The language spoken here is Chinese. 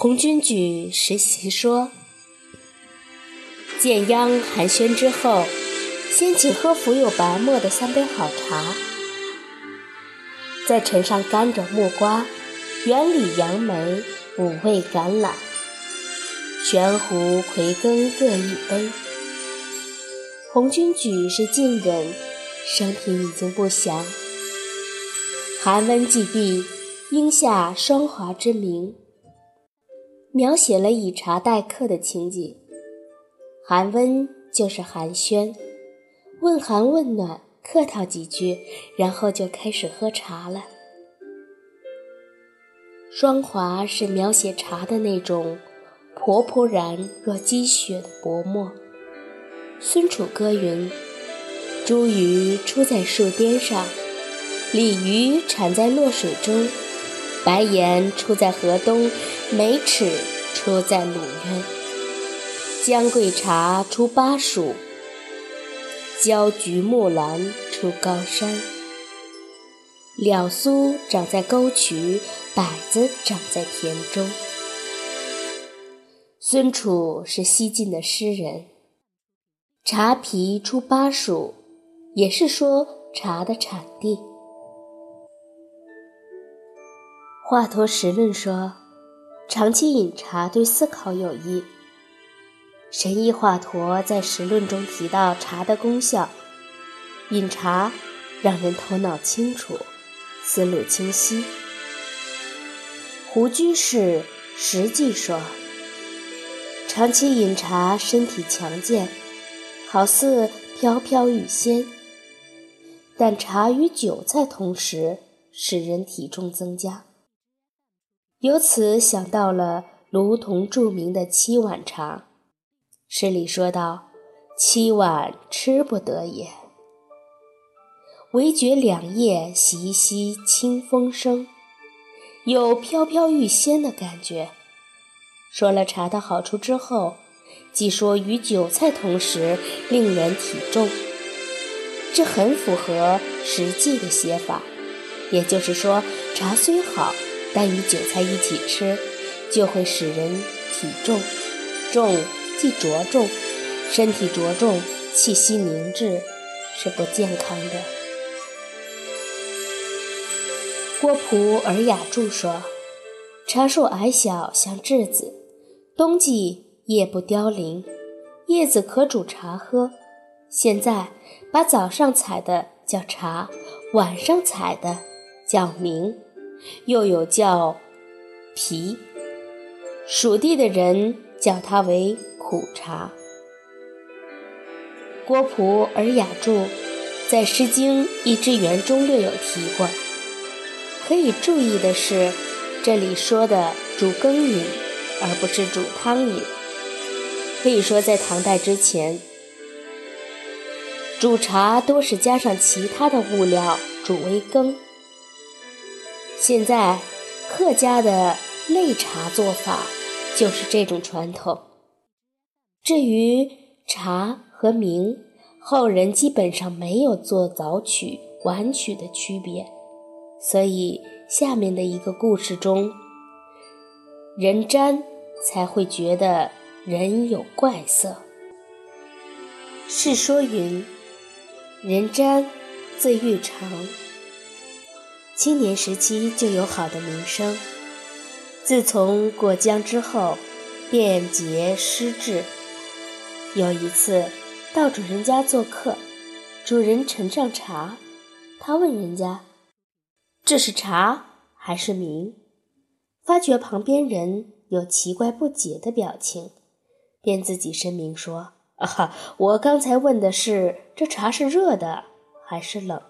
红军举实习说：建央寒暄之后，先请喝浮有白沫的三杯好茶，再盛上甘蔗、木瓜、原里杨梅、五味橄榄、玄胡、葵根各一杯。红军举是晋人，生平已经不详。寒温既毕，应下霜华之名。描写了以茶待客的情景，寒温就是寒暄，问寒问暖，客套几句，然后就开始喝茶了。霜华是描写茶的那种婆婆然若积雪的薄墨。孙楚歌云：“茱萸出在树巅上，鲤鱼产在洛水中。”白岩出在河东，梅齿出在鲁渊。姜桂茶出巴蜀，焦菊木兰出高山。蓼苏长在沟渠，柏子长在田中。孙楚是西晋的诗人，茶皮出巴蜀，也是说茶的产地。华佗实论说，长期饮茶对思考有益。神医华佗在实论中提到茶的功效，饮茶让人头脑清楚，思路清晰。胡居士实际说，长期饮茶身体强健，好似飘飘欲仙。但茶与酒在同时，使人体重增加。由此想到了卢仝著名的七碗茶，诗里说道：“七碗吃不得也，唯觉两叶习习清风生，有飘飘欲仙的感觉。”说了茶的好处之后，即说与韭菜同时令人体重，这很符合实际的写法。也就是说，茶虽好。但与韭菜一起吃，就会使人体重，重即着重，身体着重，气息凝滞，是不健康的。郭璞《尔雅注》说：“茶树矮小，像栀子，冬季叶不凋零，叶子可煮茶喝。现在把早上采的叫茶，晚上采的叫茗。”又有叫皮，蜀地的人叫它为苦茶。郭璞《尔雅注》在《诗经·一之源》中略有提过。可以注意的是，这里说的煮羹饮，而不是煮汤饮。可以说，在唐代之前，煮茶多是加上其他的物料煮为羹。现在客家的擂茶做法就是这种传统。至于茶和茗，后人基本上没有做早曲、晚曲的区别，所以下面的一个故事中，人瞻才会觉得人有怪色。世说云：人瞻，字玉长。青年时期就有好的名声，自从过江之后，便结失志。有一次到主人家做客，主人盛上茶，他问人家：“这是茶还是茗？”发觉旁边人有奇怪不解的表情，便自己声明说：“啊，我刚才问的是这茶是热的还是冷